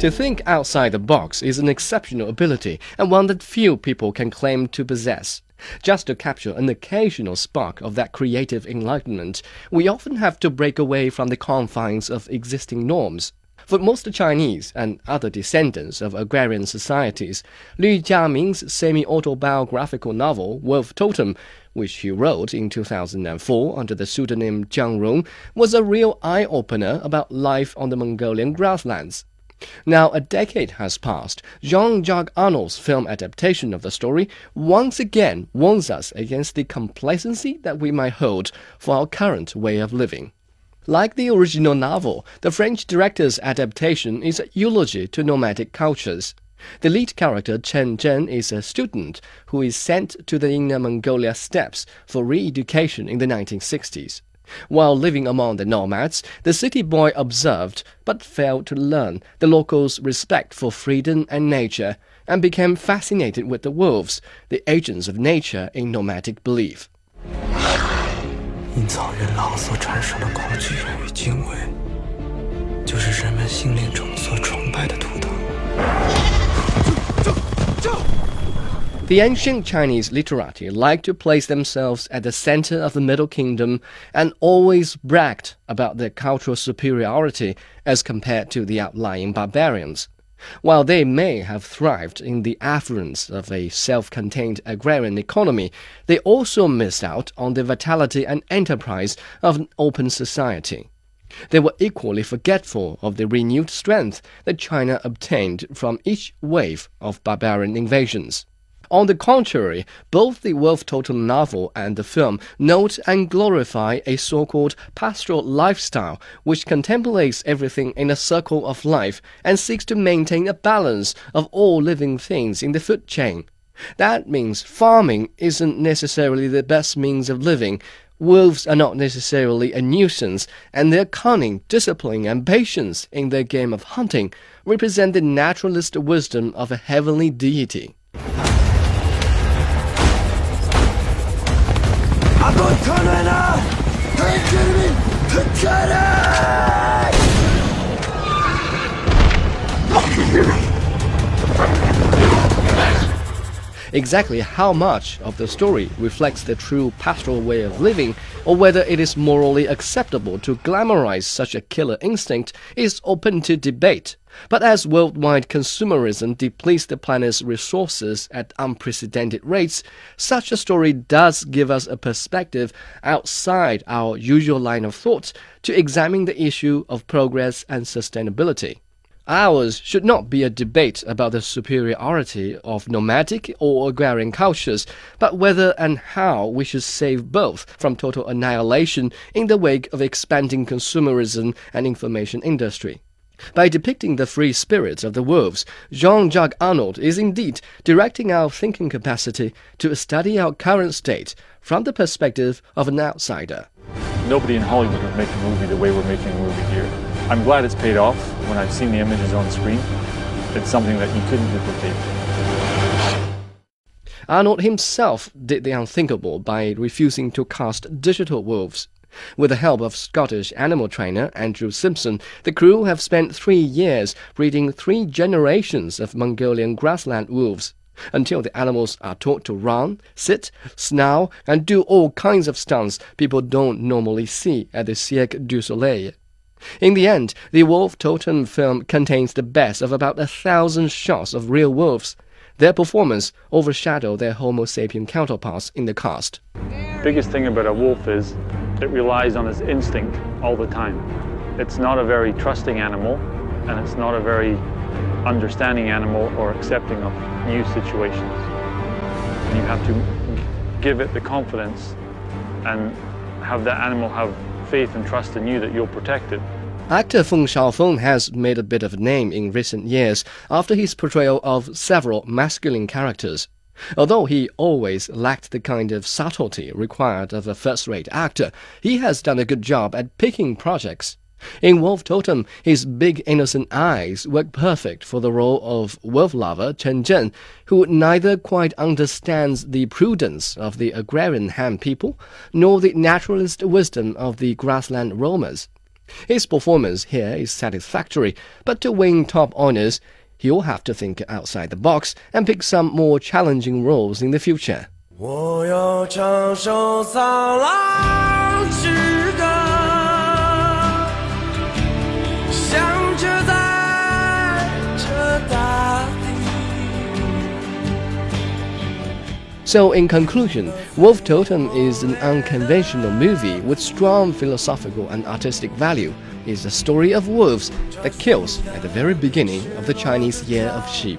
To think outside the box is an exceptional ability and one that few people can claim to possess. Just to capture an occasional spark of that creative enlightenment, we often have to break away from the confines of existing norms. For most Chinese and other descendants of agrarian societies, Lü Jiaming's semi-autobiographical novel Wolf Totem, which he wrote in 2004 under the pseudonym Jiang Rong, was a real eye-opener about life on the Mongolian grasslands. Now, a decade has passed. Jean Jacques Annaud's film adaptation of the story once again warns us against the complacency that we might hold for our current way of living. Like the original novel, the French director's adaptation is a eulogy to nomadic cultures. The lead character Chen Zhen is a student who is sent to the Inner Mongolia steppes for re-education in the 1960s. While living among the nomads, the city boy observed but failed to learn the locals' respect for freedom and nature and became fascinated with the wolves, the agents of nature in nomadic belief. 因草原狼所产生的恐惧与敬畏，就是人们心灵中 The ancient Chinese literati liked to place themselves at the center of the Middle Kingdom and always bragged about their cultural superiority as compared to the outlying barbarians. While they may have thrived in the affluence of a self contained agrarian economy, they also missed out on the vitality and enterprise of an open society. They were equally forgetful of the renewed strength that China obtained from each wave of barbarian invasions. On the contrary, both the Wolf Totem novel and the film note and glorify a so-called pastoral lifestyle which contemplates everything in a circle of life and seeks to maintain a balance of all living things in the food chain. That means farming isn't necessarily the best means of living. Wolves are not necessarily a nuisance, and their cunning, discipline, and patience in their game of hunting represent the naturalist wisdom of a heavenly deity. Exactly how much of the story reflects the true pastoral way of living, or whether it is morally acceptable to glamorize such a killer instinct, is open to debate. But as worldwide consumerism depletes the planet's resources at unprecedented rates, such a story does give us a perspective outside our usual line of thought to examine the issue of progress and sustainability. Ours should not be a debate about the superiority of nomadic or agrarian cultures, but whether and how we should save both from total annihilation in the wake of expanding consumerism and information industry. By depicting the free spirits of the wolves, Jean Jacques Annaud is indeed directing our thinking capacity to study our current state from the perspective of an outsider. Nobody in Hollywood would make a movie the way we're making a movie here. I'm glad it's paid off when I've seen the images on screen. It's something that you couldn't duplicate. Annaud himself did the unthinkable by refusing to cast digital wolves. With the help of Scottish animal trainer Andrew Simpson, the crew have spent three years breeding three generations of Mongolian grassland wolves until the animals are taught to run, sit, snarl, and do all kinds of stunts people don't normally see at the Cirque du Soleil. In the end, the Wolf Totem film contains the best of about a thousand shots of real wolves. Their performance overshadowed their Homo sapien counterparts in the cast. Biggest thing about a wolf is it relies on its instinct all the time. It's not a very trusting animal, and it's not a very understanding animal or accepting of new situations. You have to give it the confidence and have that animal have faith and trust in you that you'll protect it. Actor Feng Shaofeng has made a bit of a name in recent years after his portrayal of several masculine characters. Although he always lacked the kind of subtlety required of a first rate actor, he has done a good job at picking projects. In Wolf Totem, his big innocent eyes work perfect for the role of wolf lover Chen Zhen, who neither quite understands the prudence of the agrarian Han people nor the naturalist wisdom of the grassland roamers. His performance here is satisfactory, but to win top honors, he'll have to think outside the box and pick some more challenging roles in the future. So, in conclusion, Wolf Totem is an unconventional movie with strong philosophical and artistic value. It's a story of wolves that kills at the very beginning of the Chinese Year of Sheep.